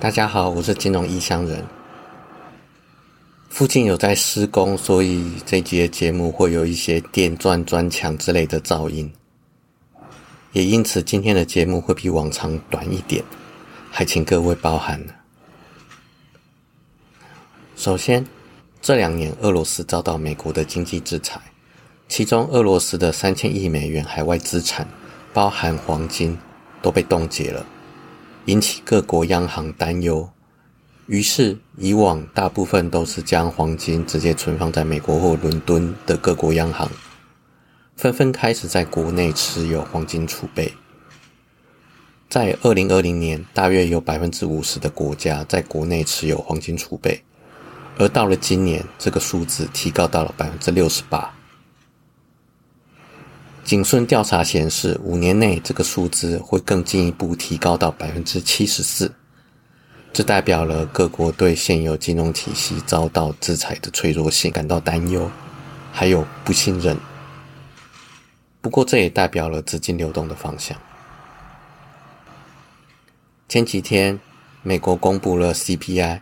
大家好，我是金融异乡人。附近有在施工，所以这集的节目会有一些电钻砖墙之类的噪音，也因此今天的节目会比往常短一点，还请各位包涵。首先，这两年俄罗斯遭到美国的经济制裁，其中俄罗斯的三千亿美元海外资产，包含黄金，都被冻结了。引起各国央行担忧，于是以往大部分都是将黄金直接存放在美国或伦敦的各国央行，纷纷开始在国内持有黄金储备。在二零二零年，大约有百分之五十的国家在国内持有黄金储备，而到了今年，这个数字提高到了百分之六十八。景顺调查显示，五年内这个数字会更进一步提高到百分之七十四。这代表了各国对现有金融体系遭到制裁的脆弱性感到担忧，还有不信任。不过，这也代表了资金流动的方向。前几天，美国公布了 CPI，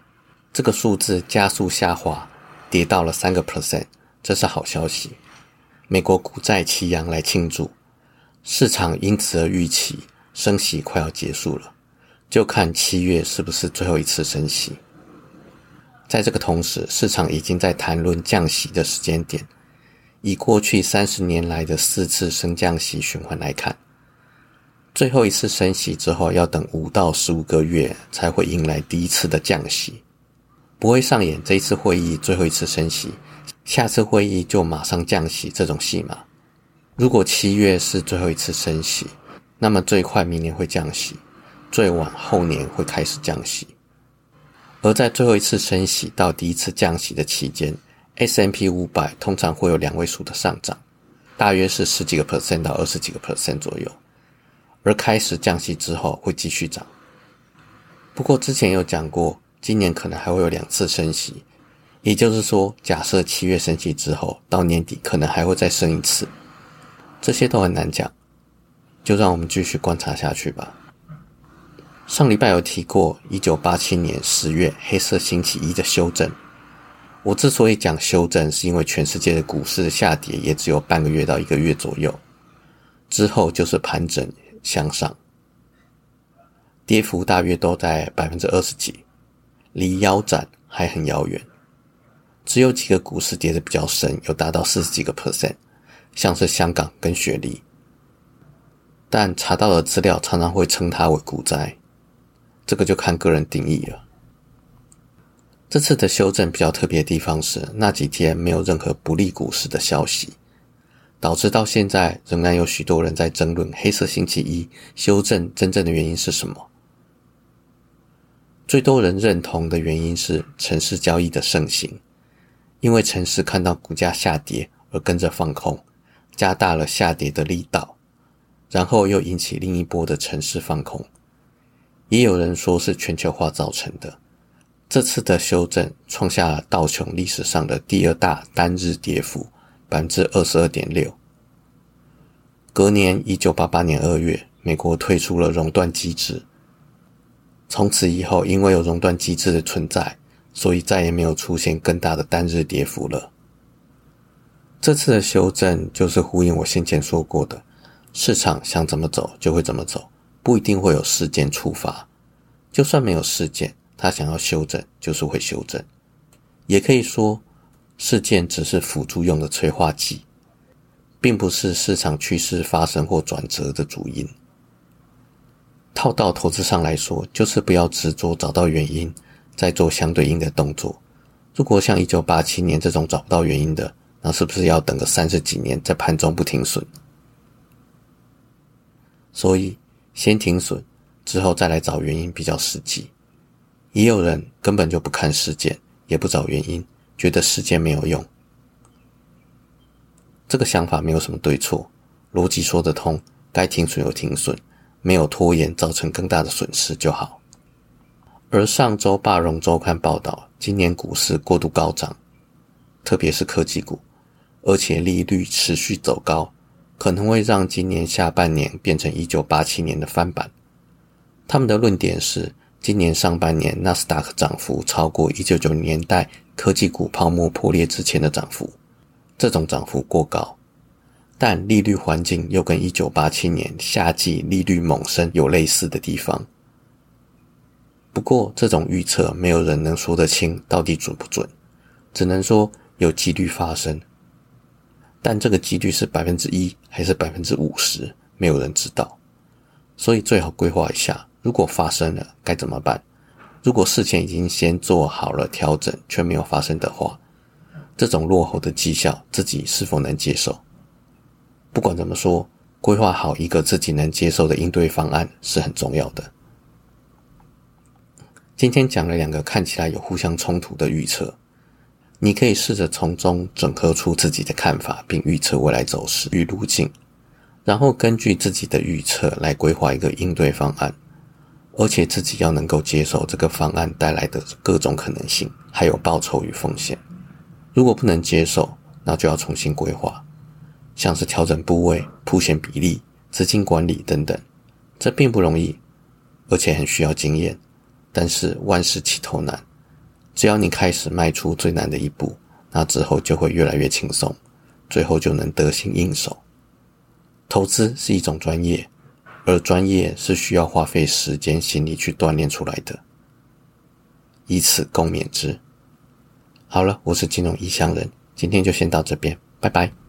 这个数字加速下滑，跌到了三个 percent，这是好消息。美国股债齐扬来庆祝，市场因此而预期升息快要结束了，就看七月是不是最后一次升息。在这个同时，市场已经在谈论降息的时间点。以过去三十年来的四次升降息循环来看，最后一次升息之后要等五到十五个月才会迎来第一次的降息，不会上演这一次会议最后一次升息。下次会议就马上降息这种戏码。如果七月是最后一次升息，那么最快明年会降息，最晚后年会开始降息。而在最后一次升息到第一次降息的期间，S M P 五百通常会有两位数的上涨，大约是十几个 percent 到二十几个 percent 左右。而开始降息之后会继续涨。不过之前有讲过，今年可能还会有两次升息。也就是说，假设七月升息之后，到年底可能还会再升一次，这些都很难讲，就让我们继续观察下去吧。上礼拜有提过，一九八七年十月黑色星期一的修正。我之所以讲修正，是因为全世界的股市的下跌也只有半个月到一个月左右，之后就是盘整向上，跌幅大约都在百分之二十几，离腰斩还很遥远。只有几个股市跌得比较深，有达到四十几个 percent，像是香港跟雪梨。但查到的资料常常会称它为股灾，这个就看个人定义了。这次的修正比较特别的地方是，那几天没有任何不利股市的消息，导致到现在仍然有许多人在争论黑色星期一修正真正的原因是什么。最多人认同的原因是城市交易的盛行。因为城市看到股价下跌而跟着放空，加大了下跌的力道，然后又引起另一波的城市放空。也有人说是全球化造成的。这次的修正创下了道琼历史上的第二大单日跌幅，百分之二十二点六。隔年，一九八八年二月，美国退出了熔断机制。从此以后，因为有熔断机制的存在。所以再也没有出现更大的单日跌幅了。这次的修正就是呼应我先前说过的，市场想怎么走就会怎么走，不一定会有事件触发。就算没有事件，它想要修正就是会修正。也可以说，事件只是辅助用的催化剂，并不是市场趋势发生或转折的主因。套到投资上来说，就是不要执着找到原因。再做相对应的动作。如果像一九八七年这种找不到原因的，那是不是要等个三十几年在盘中不停损？所以先停损，之后再来找原因比较实际。也有人根本就不看事件，也不找原因，觉得事件没有用。这个想法没有什么对错，逻辑说得通，该停损有停损，没有拖延造成更大的损失就好。而上周《霸荣周刊》报道，今年股市过度高涨，特别是科技股，而且利率持续走高，可能会让今年下半年变成一九八七年的翻版。他们的论点是，今年上半年纳斯达克涨幅超过一九九零年代科技股泡沫破裂之前的涨幅，这种涨幅过高。但利率环境又跟一九八七年夏季利率猛升有类似的地方。不过，这种预测没有人能说得清到底准不准，只能说有几率发生。但这个几率是百分之一还是百分之五十，没有人知道。所以最好规划一下，如果发生了该怎么办？如果事前已经先做好了调整却没有发生的话，这种落后的绩效自己是否能接受？不管怎么说，规划好一个自己能接受的应对方案是很重要的。今天讲了两个看起来有互相冲突的预测。你可以试着从中整合出自己的看法，并预测未来走势与路径，然后根据自己的预测来规划一个应对方案，而且自己要能够接受这个方案带来的各种可能性，还有报酬与风险。如果不能接受，那就要重新规划，像是调整部位、铺险比例、资金管理等等。这并不容易，而且很需要经验，但是万事起头难。只要你开始迈出最难的一步，那之后就会越来越轻松，最后就能得心应手。投资是一种专业，而专业是需要花费时间、心力去锻炼出来的。以此共勉之。好了，我是金融异乡人，今天就先到这边，拜拜。